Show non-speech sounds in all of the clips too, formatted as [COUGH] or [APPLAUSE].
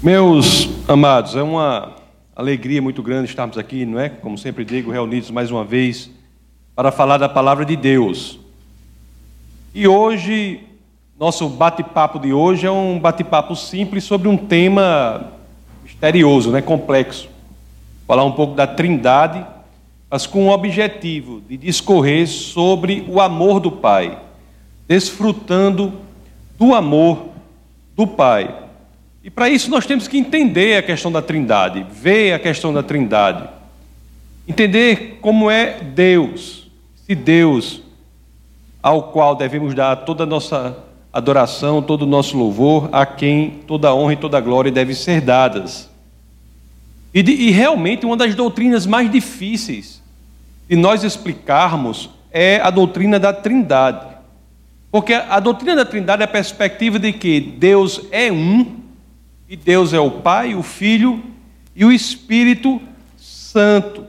Meus amados, é uma alegria muito grande estarmos aqui, não é? Como sempre digo, reunidos mais uma vez para falar da palavra de Deus. E hoje, nosso bate-papo de hoje é um bate-papo simples sobre um tema misterioso, né? Complexo. Falar um pouco da Trindade, mas com o objetivo de discorrer sobre o amor do Pai, desfrutando do amor do Pai. E para isso nós temos que entender a questão da Trindade, ver a questão da Trindade, entender como é Deus, se Deus ao qual devemos dar toda a nossa adoração, todo o nosso louvor, a quem toda a honra e toda a glória devem ser dadas. E, de, e realmente uma das doutrinas mais difíceis de nós explicarmos é a doutrina da Trindade. Porque a doutrina da Trindade é a perspectiva de que Deus é um e Deus é o Pai, o Filho e o Espírito Santo.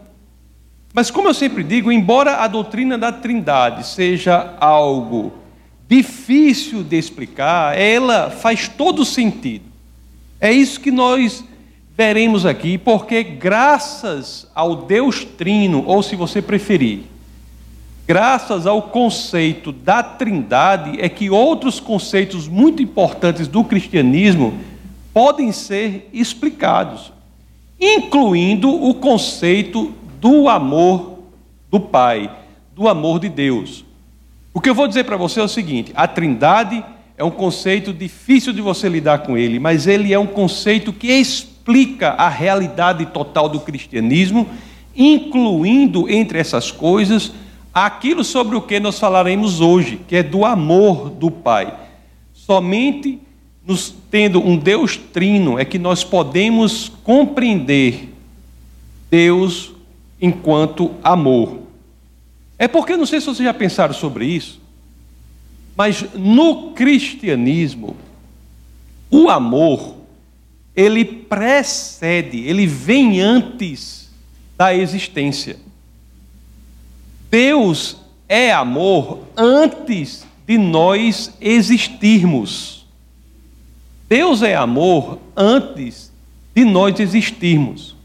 Mas, como eu sempre digo, embora a doutrina da Trindade seja algo difícil de explicar, ela faz todo sentido. É isso que nós veremos aqui, porque graças ao Deus Trino, ou se você preferir, graças ao conceito da Trindade, é que outros conceitos muito importantes do cristianismo podem ser explicados, incluindo o conceito do amor do Pai, do amor de Deus. O que eu vou dizer para você é o seguinte: a Trindade é um conceito difícil de você lidar com ele, mas ele é um conceito que explica a realidade total do cristianismo, incluindo entre essas coisas aquilo sobre o que nós falaremos hoje, que é do amor do Pai. Somente nos tendo um Deus trino, é que nós podemos compreender Deus enquanto amor. É porque, não sei se vocês já pensaram sobre isso, mas no cristianismo, o amor, ele precede, ele vem antes da existência. Deus é amor antes de nós existirmos. Deus é amor antes de nós existirmos.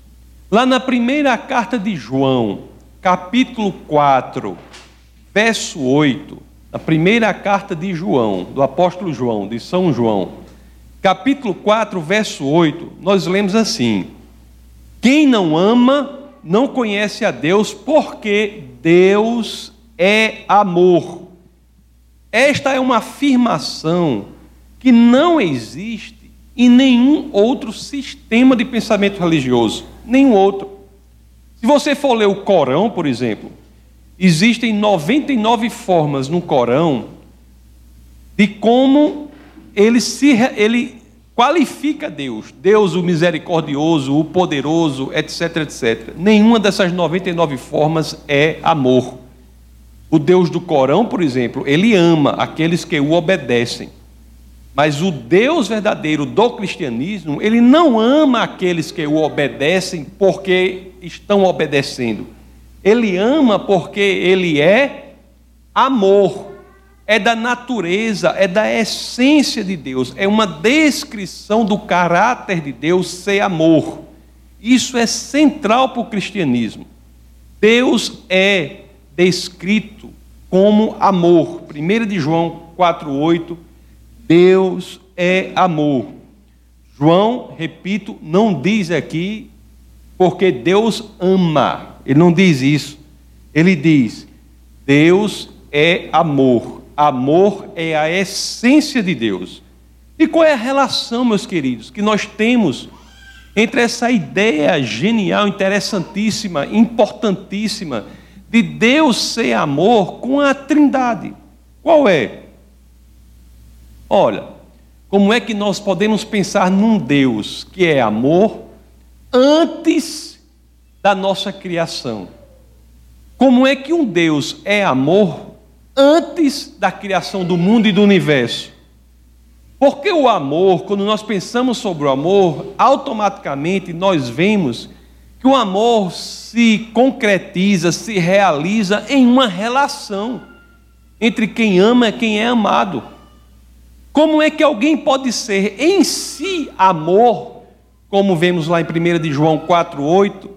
Lá na primeira carta de João, capítulo 4, verso 8, na primeira carta de João, do apóstolo João, de São João, capítulo 4, verso 8, nós lemos assim: Quem não ama não conhece a Deus, porque Deus é amor. Esta é uma afirmação que não existe em nenhum outro sistema de pensamento religioso, nenhum outro. Se você for ler o Corão, por exemplo, existem 99 formas no Corão de como ele se ele qualifica Deus, Deus o misericordioso, o poderoso, etc, etc. Nenhuma dessas 99 formas é amor. O Deus do Corão, por exemplo, ele ama aqueles que o obedecem. Mas o Deus verdadeiro do cristianismo, ele não ama aqueles que o obedecem porque estão obedecendo. Ele ama porque ele é amor. É da natureza, é da essência de Deus, é uma descrição do caráter de Deus ser amor. Isso é central para o cristianismo. Deus é descrito como amor. 1 de João 4:8 Deus é amor. João, repito, não diz aqui porque Deus ama. Ele não diz isso. Ele diz: Deus é amor. Amor é a essência de Deus. E qual é a relação, meus queridos, que nós temos entre essa ideia genial, interessantíssima, importantíssima de Deus ser amor com a Trindade? Qual é? Olha, como é que nós podemos pensar num Deus que é amor antes da nossa criação? Como é que um Deus é amor antes da criação do mundo e do universo? Porque o amor, quando nós pensamos sobre o amor, automaticamente nós vemos que o amor se concretiza, se realiza em uma relação entre quem ama e quem é amado. Como é que alguém pode ser em si amor como vemos lá em 1 de João 4:8,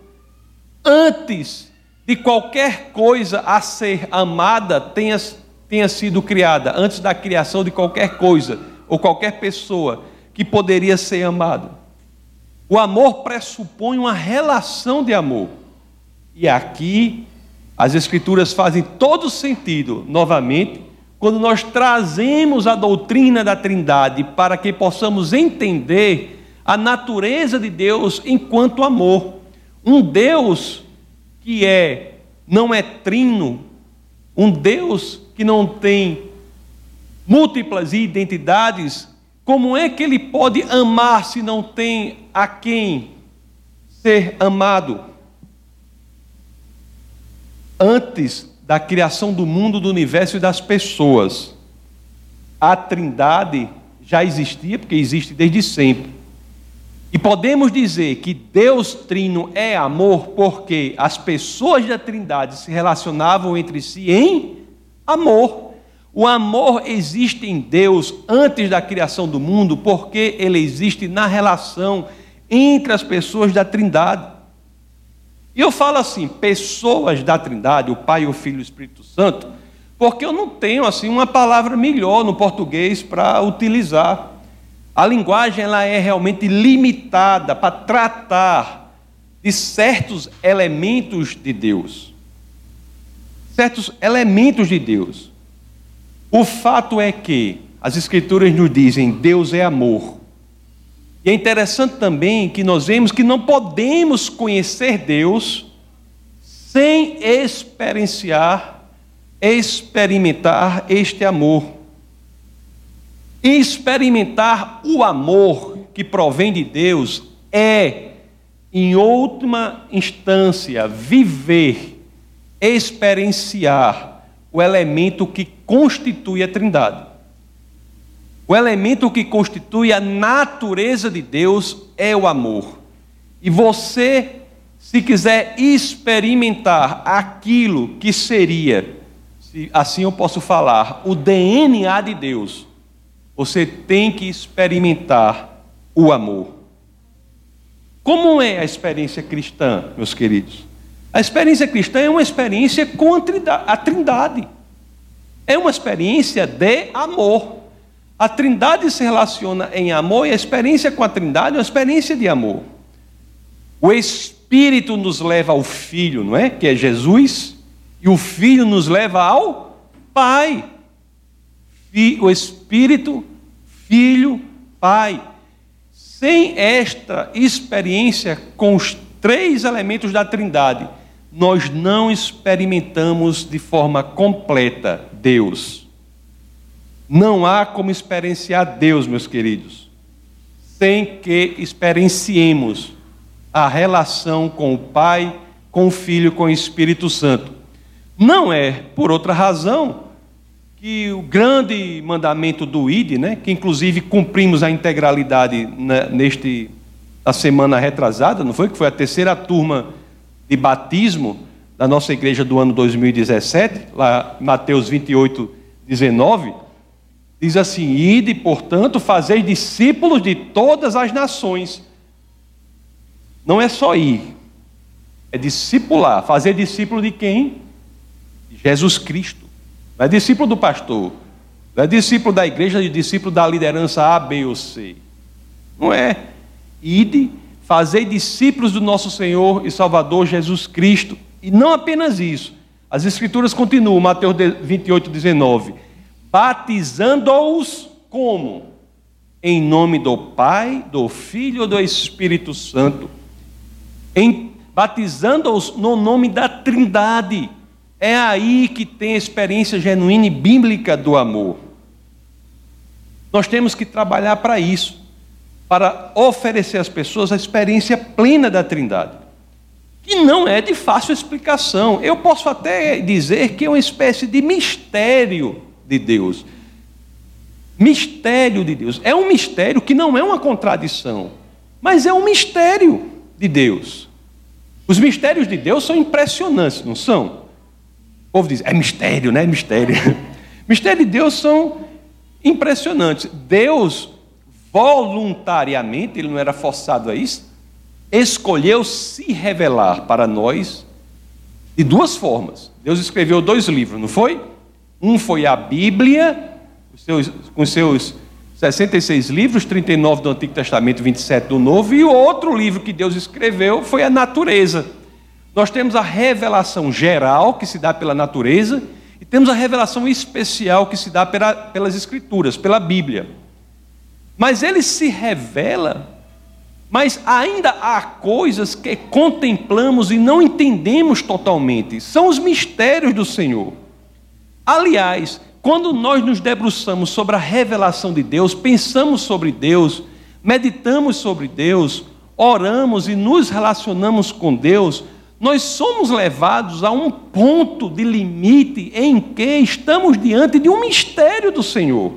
antes de qualquer coisa a ser amada tenha, tenha sido criada, antes da criação de qualquer coisa ou qualquer pessoa que poderia ser amada. O amor pressupõe uma relação de amor. E aqui as Escrituras fazem todo sentido, novamente, quando nós trazemos a doutrina da Trindade para que possamos entender a natureza de Deus enquanto amor. Um Deus que é não é trino, um Deus que não tem múltiplas identidades, como é que ele pode amar se não tem a quem ser amado? Antes da criação do mundo, do universo e das pessoas. A Trindade já existia, porque existe desde sempre. E podemos dizer que Deus Trino é amor porque as pessoas da Trindade se relacionavam entre si em amor. O amor existe em Deus antes da criação do mundo porque ele existe na relação entre as pessoas da Trindade. E eu falo assim, pessoas da Trindade, o Pai, o Filho e o Espírito Santo, porque eu não tenho assim uma palavra melhor no português para utilizar. A linguagem ela é realmente limitada para tratar de certos elementos de Deus. Certos elementos de Deus. O fato é que as escrituras nos dizem Deus é amor. E é interessante também que nós vemos que não podemos conhecer Deus sem experienciar, experimentar este amor. Experimentar o amor que provém de Deus é, em última instância, viver, experienciar o elemento que constitui a Trindade. O elemento que constitui a natureza de Deus é o amor. E você, se quiser experimentar aquilo que seria, se assim eu posso falar, o DNA de Deus, você tem que experimentar o amor. Como é a experiência cristã, meus queridos? A experiência cristã é uma experiência com a Trindade. É uma experiência de amor. A Trindade se relaciona em amor e a experiência com a Trindade é uma experiência de amor. O Espírito nos leva ao Filho, não é? Que é Jesus, e o Filho nos leva ao Pai. O Espírito, Filho, Pai. Sem esta experiência com os três elementos da Trindade, nós não experimentamos de forma completa Deus. Não há como experienciar Deus, meus queridos, sem que experienciemos a relação com o Pai, com o Filho, com o Espírito Santo. Não é por outra razão que o grande mandamento do ID, né, que inclusive cumprimos a integralidade neste a semana retrasada, não foi que foi a terceira turma de batismo da nossa igreja do ano 2017, lá Mateus 28, 19, Diz assim: Ide, portanto, fazei discípulos de todas as nações. Não é só ir, é discipular. Fazer discípulo de quem? Jesus Cristo. Não é discípulo do pastor, não é discípulo da igreja, é discípulo da liderança A, B ou C. Não é. Ide, fazei discípulos do nosso Senhor e Salvador Jesus Cristo. E não apenas isso. As Escrituras continuam, Mateus 28, 19 batizando-os como? Em nome do Pai, do Filho e do Espírito Santo. Batizando-os no nome da Trindade. É aí que tem a experiência genuína e bíblica do amor. Nós temos que trabalhar para isso, para oferecer às pessoas a experiência plena da Trindade, que não é de fácil explicação. Eu posso até dizer que é uma espécie de mistério de Deus. Mistério de Deus. É um mistério que não é uma contradição, mas é um mistério de Deus. Os mistérios de Deus são impressionantes, não são? O povo diz, é mistério, né? Mistério. [LAUGHS] Mistérios de Deus são impressionantes. Deus voluntariamente, ele não era forçado a isso, escolheu se revelar para nós de duas formas. Deus escreveu dois livros, não foi? Um foi a Bíblia, seus, com seus 66 livros, 39 do Antigo Testamento, 27 do Novo, e o outro livro que Deus escreveu foi a natureza. Nós temos a revelação geral, que se dá pela natureza, e temos a revelação especial, que se dá pela, pelas Escrituras, pela Bíblia. Mas ele se revela, mas ainda há coisas que contemplamos e não entendemos totalmente. São os mistérios do Senhor. Aliás, quando nós nos debruçamos sobre a revelação de Deus, pensamos sobre Deus, meditamos sobre Deus, oramos e nos relacionamos com Deus, nós somos levados a um ponto de limite em que estamos diante de um mistério do Senhor.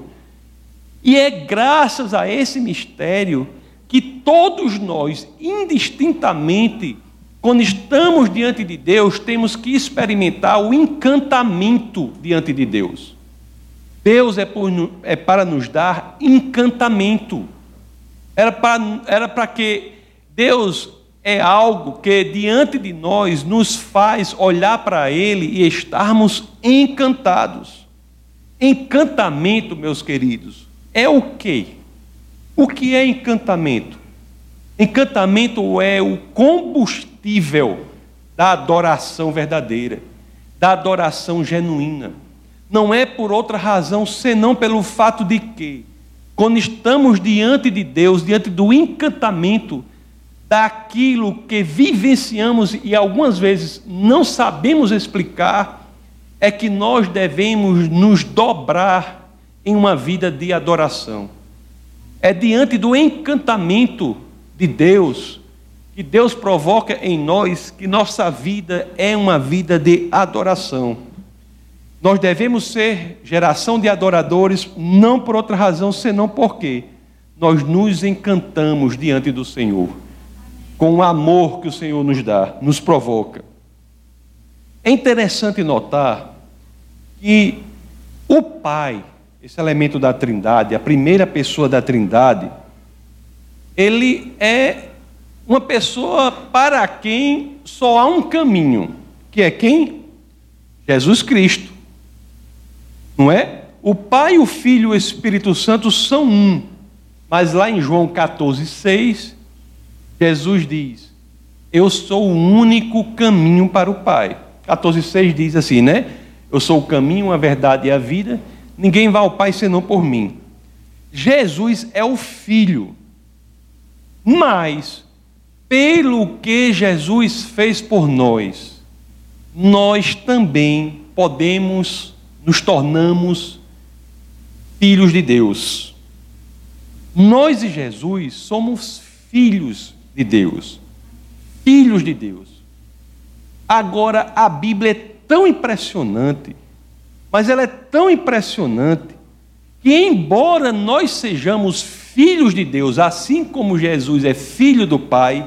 E é graças a esse mistério que todos nós, indistintamente, quando estamos diante de Deus, temos que experimentar o encantamento diante de Deus. Deus é, por, é para nos dar encantamento. Era para, era para que Deus é algo que diante de nós nos faz olhar para Ele e estarmos encantados. Encantamento, meus queridos, é o quê? O que é encantamento? Encantamento é o combustível da adoração verdadeira, da adoração genuína. Não é por outra razão senão pelo fato de que, quando estamos diante de Deus, diante do encantamento daquilo que vivenciamos e algumas vezes não sabemos explicar, é que nós devemos nos dobrar em uma vida de adoração. É diante do encantamento de Deus que Deus provoca em nós que nossa vida é uma vida de adoração. Nós devemos ser geração de adoradores, não por outra razão, senão porque nós nos encantamos diante do Senhor, com o amor que o Senhor nos dá, nos provoca. É interessante notar que o Pai, esse elemento da Trindade, a primeira pessoa da Trindade, ele é uma pessoa para quem só há um caminho, que é quem? Jesus Cristo. Não é? O Pai, o Filho e o Espírito Santo são um. Mas lá em João 14, 6, Jesus diz: Eu sou o único caminho para o Pai. 14, 6 diz assim, né? Eu sou o caminho, a verdade e a vida. Ninguém vai ao Pai senão por mim. Jesus é o Filho. Mas, pelo que Jesus fez por nós, nós também podemos, nos tornamos filhos de Deus. Nós e Jesus somos filhos de Deus. Filhos de Deus. Agora, a Bíblia é tão impressionante mas ela é tão impressionante que, embora nós sejamos filhos de Deus, assim como Jesus é filho do Pai,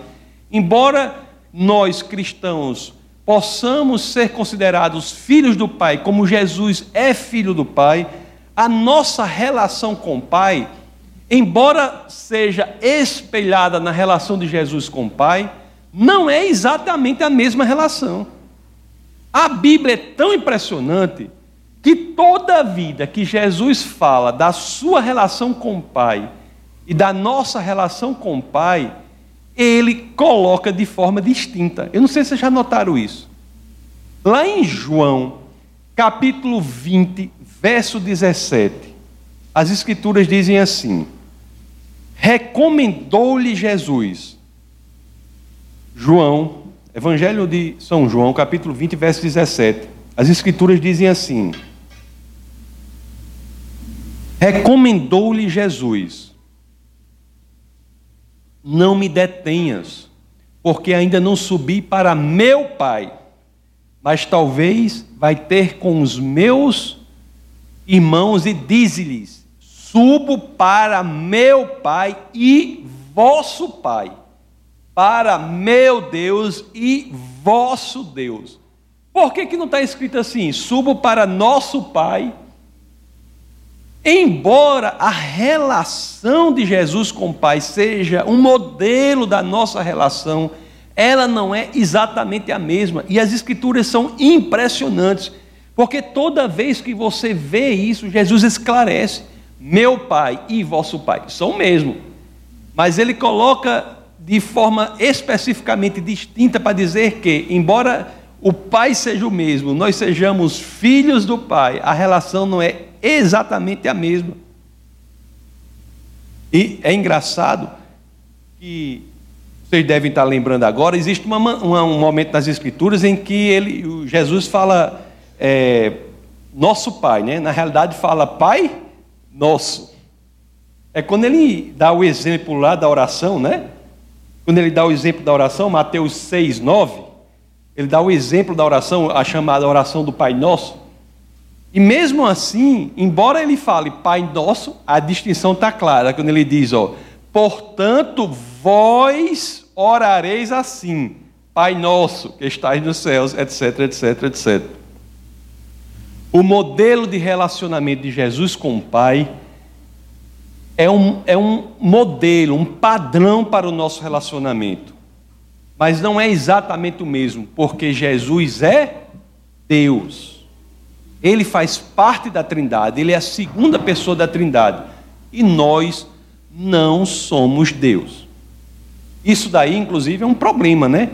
embora nós cristãos possamos ser considerados filhos do Pai, como Jesus é filho do Pai, a nossa relação com o Pai, embora seja espelhada na relação de Jesus com o Pai, não é exatamente a mesma relação. A Bíblia é tão impressionante que toda a vida que Jesus fala da sua relação com o Pai e da nossa relação com o Pai, ele coloca de forma distinta. Eu não sei se vocês já notaram isso. Lá em João, capítulo 20, verso 17, as Escrituras dizem assim: Recomendou-lhe Jesus. João, Evangelho de São João, capítulo 20, verso 17. As Escrituras dizem assim: Recomendou-lhe Jesus: Não me detenhas, porque ainda não subi para meu Pai, mas talvez vai ter com os meus irmãos e diz-lhes: Subo para meu Pai e vosso Pai, para meu Deus e vosso Deus. Por que, que não está escrito assim? Subo para nosso Pai embora a relação de Jesus com o Pai seja um modelo da nossa relação, ela não é exatamente a mesma. E as Escrituras são impressionantes, porque toda vez que você vê isso, Jesus esclarece: meu Pai e vosso Pai são o mesmo. Mas ele coloca de forma especificamente distinta para dizer que, embora o Pai seja o mesmo, nós sejamos filhos do Pai, a relação não é exatamente a mesma. E é engraçado que vocês devem estar lembrando agora, existe uma, uma, um momento nas Escrituras em que ele, Jesus fala é, nosso Pai, né? na realidade fala Pai nosso. É quando ele dá o exemplo lá da oração, né? Quando ele dá o exemplo da oração, Mateus 6, 9, ele dá o exemplo da oração, a chamada oração do Pai Nosso. E mesmo assim, embora ele fale Pai Nosso, a distinção está clara, quando ele diz, ó, portanto, vós orareis assim, Pai Nosso, que estais nos céus, etc, etc, etc. O modelo de relacionamento de Jesus com o Pai é um, é um modelo, um padrão para o nosso relacionamento. Mas não é exatamente o mesmo, porque Jesus é Deus. Ele faz parte da Trindade, ele é a segunda pessoa da Trindade. E nós não somos Deus. Isso daí, inclusive, é um problema, né?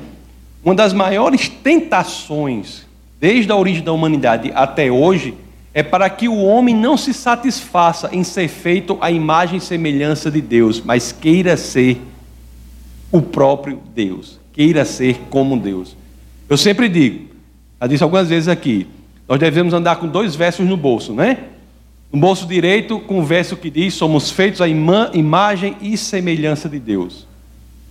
Uma das maiores tentações, desde a origem da humanidade até hoje, é para que o homem não se satisfaça em ser feito à imagem e semelhança de Deus, mas queira ser o próprio Deus, queira ser como Deus. Eu sempre digo, já disse algumas vezes aqui, nós devemos andar com dois versos no bolso, né? No bolso direito, com o verso que diz: somos feitos à ima imagem e semelhança de Deus.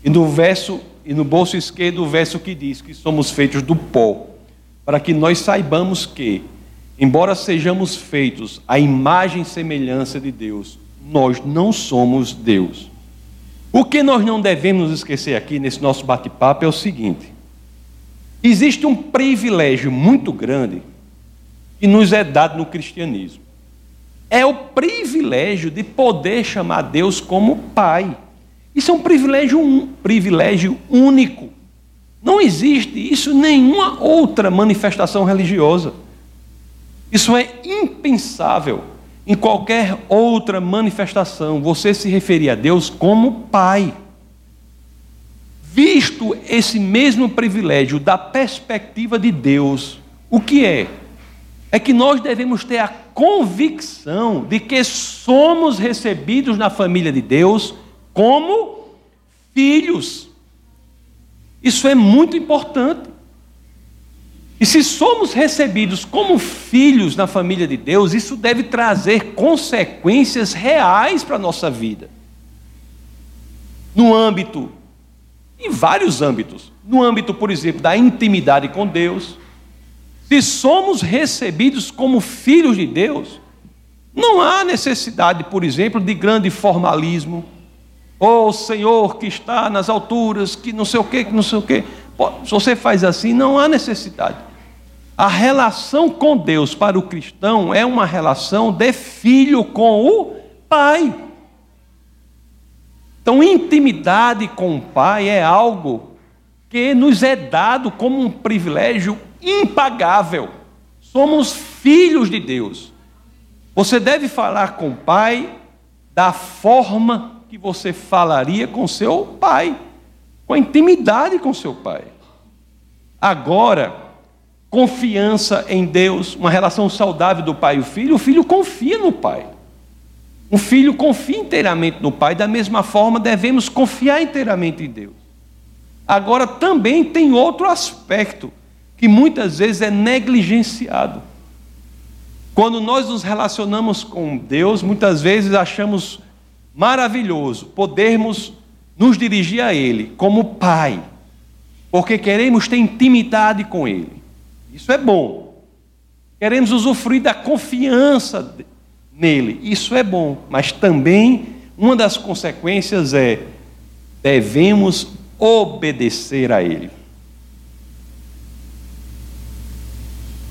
E no verso e no bolso esquerdo, o verso que diz que somos feitos do pó, para que nós saibamos que Embora sejamos feitos à imagem e semelhança de Deus, nós não somos Deus. O que nós não devemos esquecer aqui nesse nosso bate-papo é o seguinte: existe um privilégio muito grande que nos é dado no cristianismo. É o privilégio de poder chamar Deus como Pai. Isso é um privilégio, um privilégio único. Não existe isso em nenhuma outra manifestação religiosa. Isso é impensável em qualquer outra manifestação, você se referir a Deus como Pai. Visto esse mesmo privilégio da perspectiva de Deus, o que é? É que nós devemos ter a convicção de que somos recebidos na família de Deus como filhos. Isso é muito importante. E se somos recebidos como filhos na família de Deus, isso deve trazer consequências reais para a nossa vida. No âmbito, em vários âmbitos. No âmbito, por exemplo, da intimidade com Deus. Se somos recebidos como filhos de Deus, não há necessidade, por exemplo, de grande formalismo. Oh, Senhor que está nas alturas, que não sei o que, que não sei o que. Se você faz assim, não há necessidade. A relação com Deus para o cristão é uma relação de filho com o Pai. Então, intimidade com o Pai é algo que nos é dado como um privilégio impagável. Somos filhos de Deus. Você deve falar com o Pai da forma que você falaria com seu pai, com intimidade com seu pai. Agora, confiança em Deus, uma relação saudável do pai e o filho, o filho confia no pai. Um filho confia inteiramente no pai, da mesma forma devemos confiar inteiramente em Deus. Agora também tem outro aspecto que muitas vezes é negligenciado. Quando nós nos relacionamos com Deus, muitas vezes achamos maravilhoso podermos nos dirigir a Ele como Pai, porque queremos ter intimidade com Ele. Isso é bom. Queremos usufruir da confiança nele. Isso é bom. Mas também uma das consequências é devemos obedecer a ele.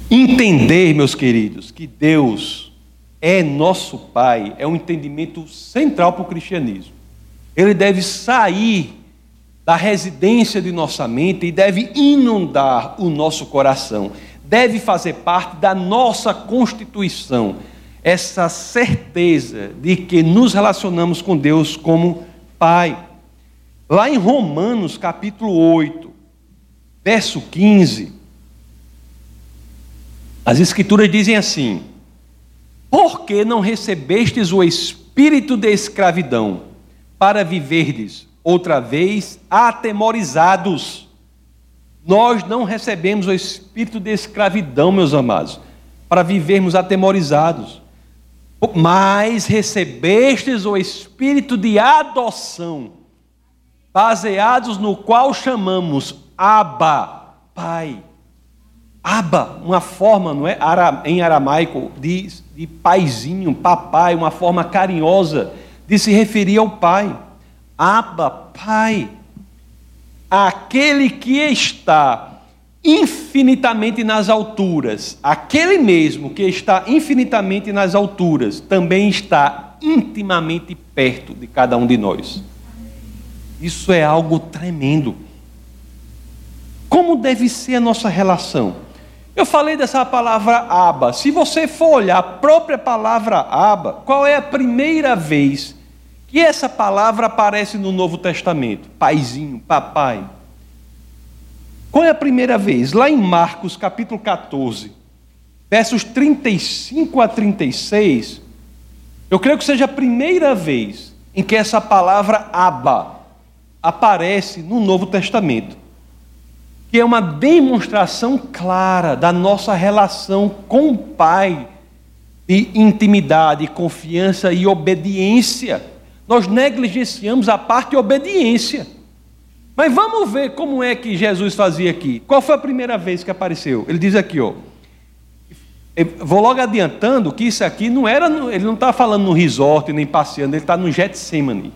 Entender, meus queridos, que Deus é nosso Pai é um entendimento central para o cristianismo. Ele deve sair da residência de nossa mente e deve inundar o nosso coração, deve fazer parte da nossa constituição, essa certeza de que nos relacionamos com Deus como Pai. Lá em Romanos capítulo 8, verso 15, as Escrituras dizem assim: Por que não recebestes o espírito de escravidão para viverdes outra vez atemorizados. Nós não recebemos o espírito de escravidão, meus amados, para vivermos atemorizados. Mas recebestes o espírito de adoção, baseados no qual chamamos Abba, Pai. Abba, uma forma, não é? Em aramaico, de, de paizinho, papai, uma forma carinhosa de se referir ao Pai. Abba, Pai, aquele que está infinitamente nas alturas, aquele mesmo que está infinitamente nas alturas, também está intimamente perto de cada um de nós. Isso é algo tremendo. Como deve ser a nossa relação? Eu falei dessa palavra aba. Se você for olhar a própria palavra aba, qual é a primeira vez que essa palavra aparece no Novo Testamento? Paizinho, papai. Qual é a primeira vez? Lá em Marcos, capítulo 14, versos 35 a 36, eu creio que seja a primeira vez em que essa palavra aba aparece no Novo Testamento, que é uma demonstração clara da nossa relação com o Pai, de intimidade, confiança e obediência nós negligenciamos a parte de obediência. Mas vamos ver como é que Jesus fazia aqui. Qual foi a primeira vez que apareceu? Ele diz aqui, ó. Vou logo adiantando que isso aqui não era, ele não está falando no resort nem passeando, ele está no Getsemane.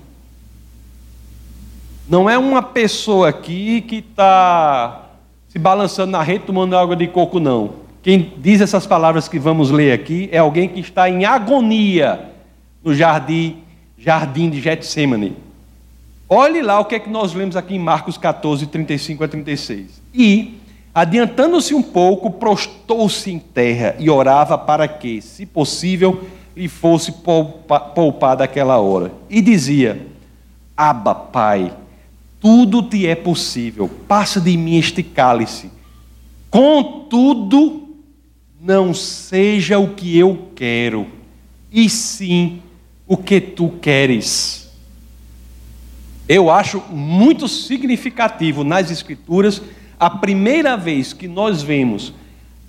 Não é uma pessoa aqui que está se balançando na rede tomando água de coco, não. Quem diz essas palavras que vamos ler aqui é alguém que está em agonia no jardim jardim de Getsemane. Olhe lá o que é que nós lemos aqui em Marcos 14, 35 a 36. E, adiantando-se um pouco, prostou-se em terra e orava para que, se possível, lhe fosse poupada aquela hora. E dizia: Aba, Pai, tudo te é possível, passa de mim este cálice. Contudo, não seja o que eu quero, e sim o que tu queres. Eu acho muito significativo nas Escrituras a primeira vez que nós vemos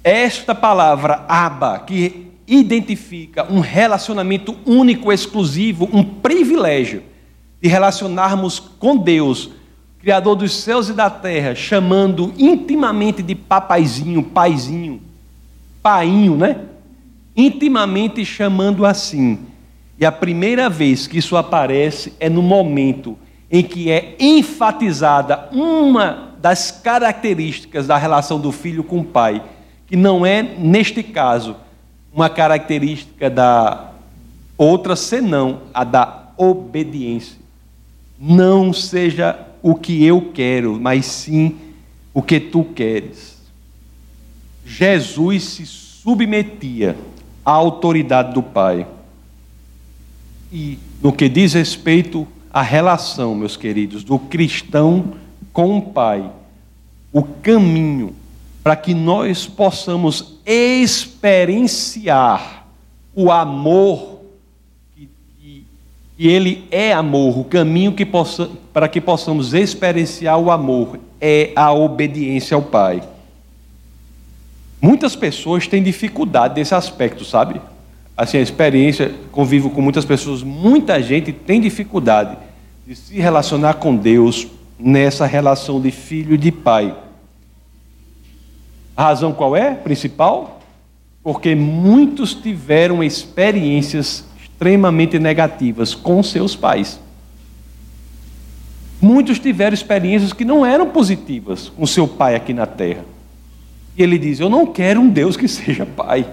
esta palavra aba, que identifica um relacionamento único, exclusivo, um privilégio de relacionarmos com Deus, Criador dos céus e da terra, chamando intimamente de papaizinho, paizinho, painho, né? Intimamente chamando assim. E a primeira vez que isso aparece é no momento em que é enfatizada uma das características da relação do filho com o pai, que não é, neste caso, uma característica da outra senão a da obediência. Não seja o que eu quero, mas sim o que tu queres. Jesus se submetia à autoridade do Pai. E no que diz respeito à relação, meus queridos, do cristão com o Pai, o caminho para que nós possamos experienciar o amor, que Ele é amor, o caminho que possa, para que possamos experienciar o amor é a obediência ao Pai. Muitas pessoas têm dificuldade desse aspecto, sabe? assim, a experiência, convivo com muitas pessoas, muita gente tem dificuldade de se relacionar com Deus nessa relação de filho e de pai. A razão qual é? Principal? Porque muitos tiveram experiências extremamente negativas com seus pais. Muitos tiveram experiências que não eram positivas com seu pai aqui na terra. E ele diz: Eu não quero um Deus que seja pai.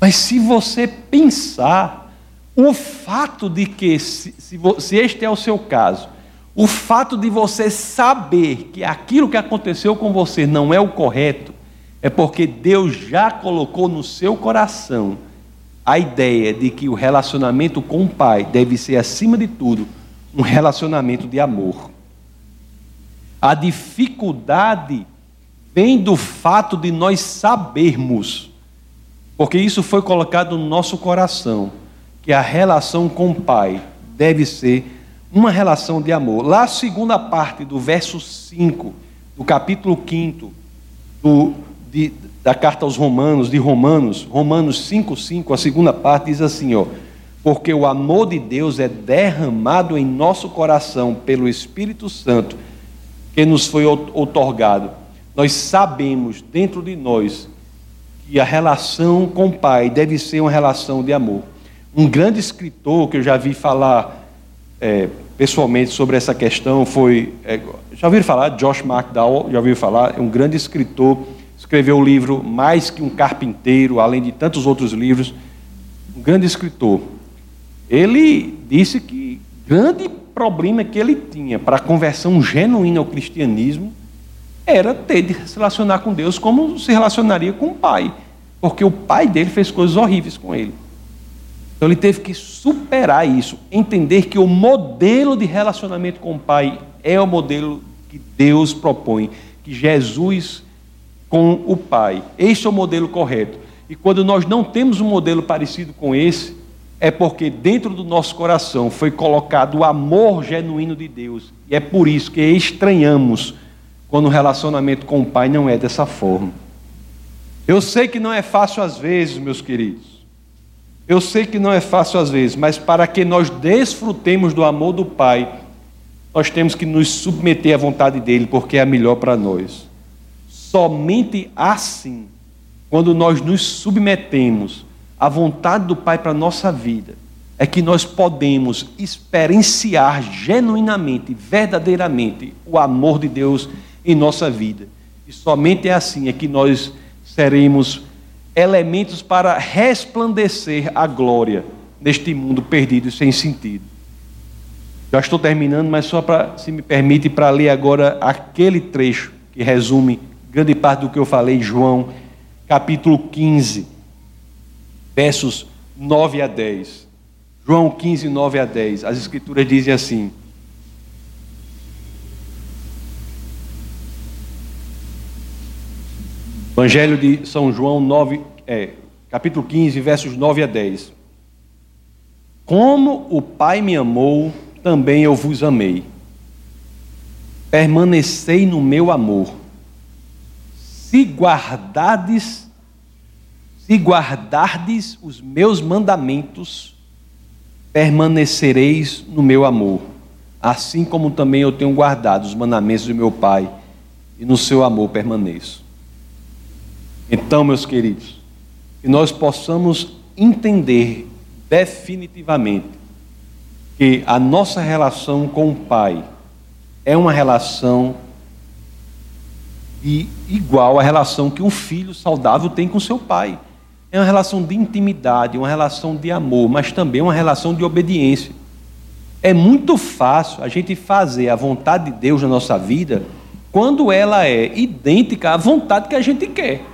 Mas se você pensar, o fato de que, se, se, se este é o seu caso, o fato de você saber que aquilo que aconteceu com você não é o correto, é porque Deus já colocou no seu coração a ideia de que o relacionamento com o Pai deve ser, acima de tudo, um relacionamento de amor. A dificuldade vem do fato de nós sabermos, porque isso foi colocado no nosso coração, que a relação com o Pai deve ser uma relação de amor. Lá, a segunda parte do verso 5, do capítulo 5 do, de, da carta aos Romanos, de Romanos, Romanos 5,5, a segunda parte diz assim: ó, porque o amor de Deus é derramado em nosso coração pelo Espírito Santo que nos foi outorgado. Nós sabemos dentro de nós que a relação com o Pai deve ser uma relação de amor. Um grande escritor que eu já vi falar é, pessoalmente sobre essa questão foi. É, já ouviram falar? Josh McDowell, já ouviram falar? É um grande escritor, escreveu o livro Mais que um Carpinteiro, além de tantos outros livros. Um grande escritor. Ele disse que grande problema que ele tinha para a conversão genuína ao cristianismo era ter de se relacionar com Deus como se relacionaria com o pai, porque o pai dele fez coisas horríveis com ele. Então ele teve que superar isso, entender que o modelo de relacionamento com o pai é o modelo que Deus propõe, que Jesus com o pai. Este é o modelo correto. E quando nós não temos um modelo parecido com esse, é porque dentro do nosso coração foi colocado o amor genuíno de Deus. E é por isso que estranhamos quando o relacionamento com o Pai não é dessa forma. Eu sei que não é fácil às vezes, meus queridos. Eu sei que não é fácil às vezes, mas para que nós desfrutemos do amor do Pai, nós temos que nos submeter à vontade dele, porque é a melhor para nós. Somente assim, quando nós nos submetemos a vontade do Pai para a nossa vida, é que nós podemos experienciar genuinamente, verdadeiramente, o amor de Deus em nossa vida. E somente assim é que nós seremos elementos para resplandecer a glória neste mundo perdido e sem sentido. Já estou terminando, mas só para, se me permite, para ler agora aquele trecho que resume grande parte do que eu falei João, capítulo 15 versos 9 a 10. João 15, 9 a 10. As Escrituras dizem assim: Evangelho de São João 9, é, capítulo 15, versos 9 a 10. Como o Pai me amou, também eu vos amei. Permanecei no meu amor. Se guardades se guardardes os meus mandamentos, permanecereis no meu amor, assim como também eu tenho guardado os mandamentos do meu Pai, e no seu amor permaneço. Então, meus queridos, que nós possamos entender definitivamente que a nossa relação com o Pai é uma relação igual à relação que um filho saudável tem com seu pai. É uma relação de intimidade, uma relação de amor, mas também uma relação de obediência. É muito fácil a gente fazer a vontade de Deus na nossa vida quando ela é idêntica à vontade que a gente quer.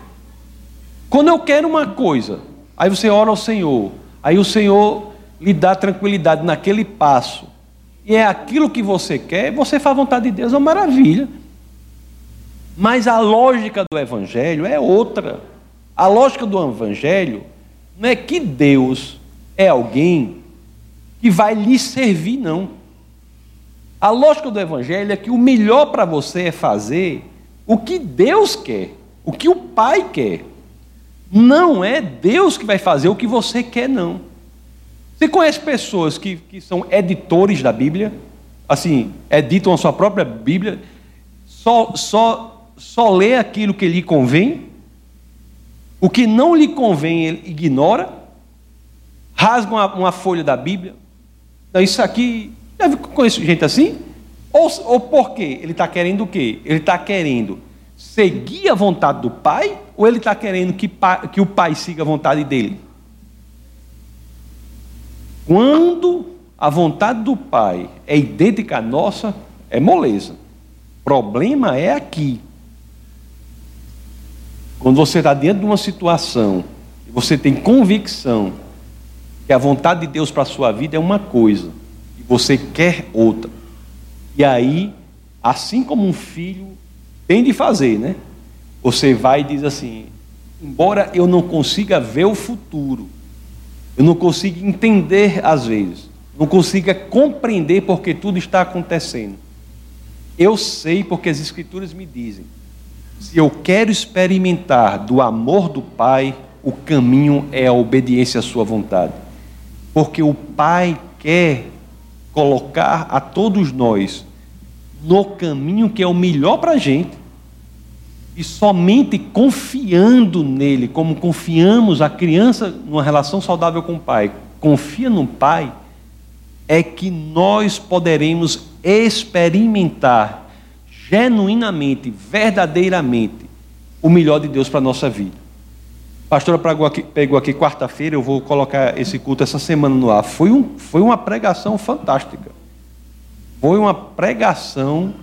Quando eu quero uma coisa, aí você ora ao Senhor, aí o Senhor lhe dá tranquilidade naquele passo, e é aquilo que você quer, você faz a vontade de Deus, é uma maravilha. Mas a lógica do Evangelho é outra. A lógica do Evangelho não é que Deus é alguém que vai lhe servir, não. A lógica do Evangelho é que o melhor para você é fazer o que Deus quer, o que o Pai quer. Não é Deus que vai fazer o que você quer, não. Você conhece pessoas que, que são editores da Bíblia? Assim, editam a sua própria Bíblia, só, só, só lê aquilo que lhe convém? O que não lhe convém, ele ignora, rasga uma, uma folha da Bíblia. Então, isso aqui, já conheço gente assim? Ou, ou por quê? Ele está querendo o quê? Ele está querendo seguir a vontade do pai, ou ele está querendo que, que o pai siga a vontade dele? Quando a vontade do Pai é idêntica à nossa, é moleza. O problema é aqui. Quando você está diante de uma situação e você tem convicção que a vontade de Deus para a sua vida é uma coisa e você quer outra. E aí, assim como um filho tem de fazer, né? Você vai e diz assim: embora eu não consiga ver o futuro, eu não consiga entender às vezes, não consiga compreender porque tudo está acontecendo. Eu sei porque as Escrituras me dizem se eu quero experimentar do amor do Pai, o caminho é a obediência à Sua vontade. Porque o Pai quer colocar a todos nós no caminho que é o melhor para a gente. E somente confiando nele, como confiamos a criança numa relação saudável com o Pai, confia no Pai, é que nós poderemos experimentar genuinamente, verdadeiramente, o melhor de Deus para a nossa vida. A pastora pegou aqui, quarta-feira, eu vou colocar esse culto essa semana no ar. Foi, um, foi uma pregação fantástica. Foi uma pregação.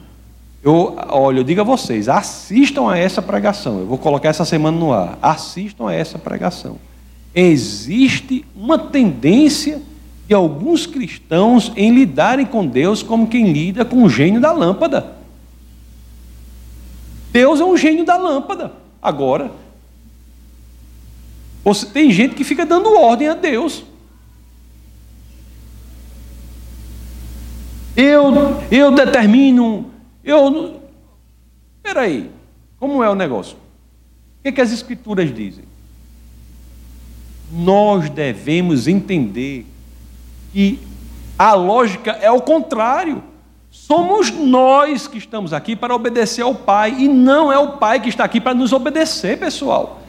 Eu, olha, eu digo a vocês, assistam a essa pregação. Eu vou colocar essa semana no ar. Assistam a essa pregação. Existe uma tendência de alguns cristãos em lidarem com Deus como quem lida com o gênio da lâmpada. Deus é um gênio da lâmpada. Agora, você, tem gente que fica dando ordem a Deus. Eu, eu determino, eu. Espera aí, como é o negócio? O que, é que as Escrituras dizem? Nós devemos entender que a lógica é o contrário. Somos nós que estamos aqui para obedecer ao Pai e não é o Pai que está aqui para nos obedecer, pessoal.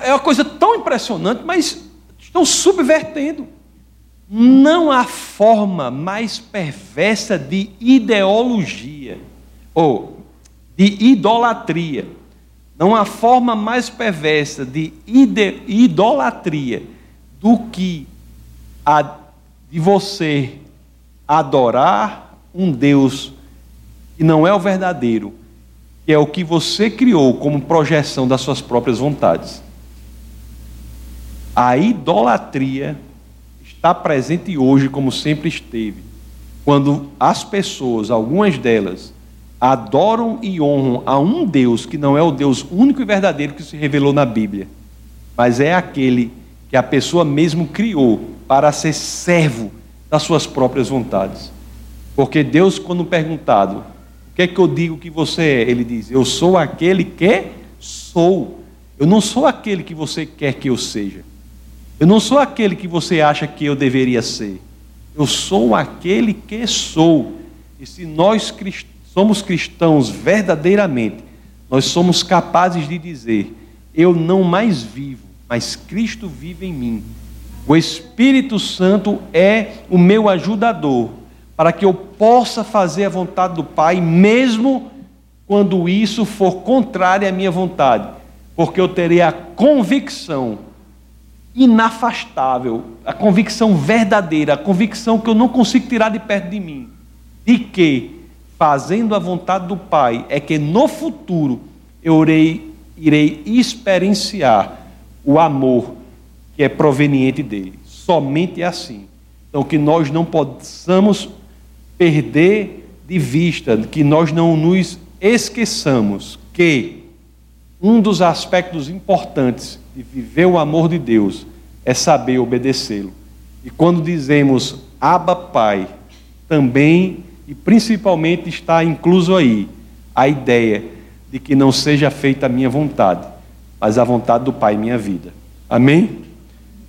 É uma coisa tão impressionante, mas estão subvertendo. Não há forma mais perversa de ideologia ou de idolatria. Não há forma mais perversa de idolatria do que a de você adorar um Deus que não é o verdadeiro, que é o que você criou como projeção das suas próprias vontades. A idolatria está presente hoje, como sempre esteve, quando as pessoas, algumas delas, adoram e honram a um Deus que não é o Deus único e verdadeiro que se revelou na Bíblia, mas é aquele que a pessoa mesmo criou para ser servo das suas próprias vontades. Porque Deus, quando perguntado, o que é que eu digo que você é? Ele diz: Eu sou aquele que sou. Eu não sou aquele que você quer que eu seja. Eu não sou aquele que você acha que eu deveria ser. Eu sou aquele que sou. E se nós somos cristãos verdadeiramente, nós somos capazes de dizer: Eu não mais vivo, mas Cristo vive em mim. O Espírito Santo é o meu ajudador, para que eu possa fazer a vontade do Pai, mesmo quando isso for contrário à minha vontade, porque eu terei a convicção inafastável, a convicção verdadeira, a convicção que eu não consigo tirar de perto de mim, de que, fazendo a vontade do Pai, é que no futuro eu irei, irei experienciar o amor que é proveniente dele. Somente assim. Então, que nós não possamos perder de vista, que nós não nos esqueçamos que um dos aspectos importantes de viver o amor de Deus é saber obedecê-lo. E quando dizemos Abba Pai, também e principalmente está incluso aí a ideia de que não seja feita a minha vontade, mas a vontade do Pai em minha vida. Amém?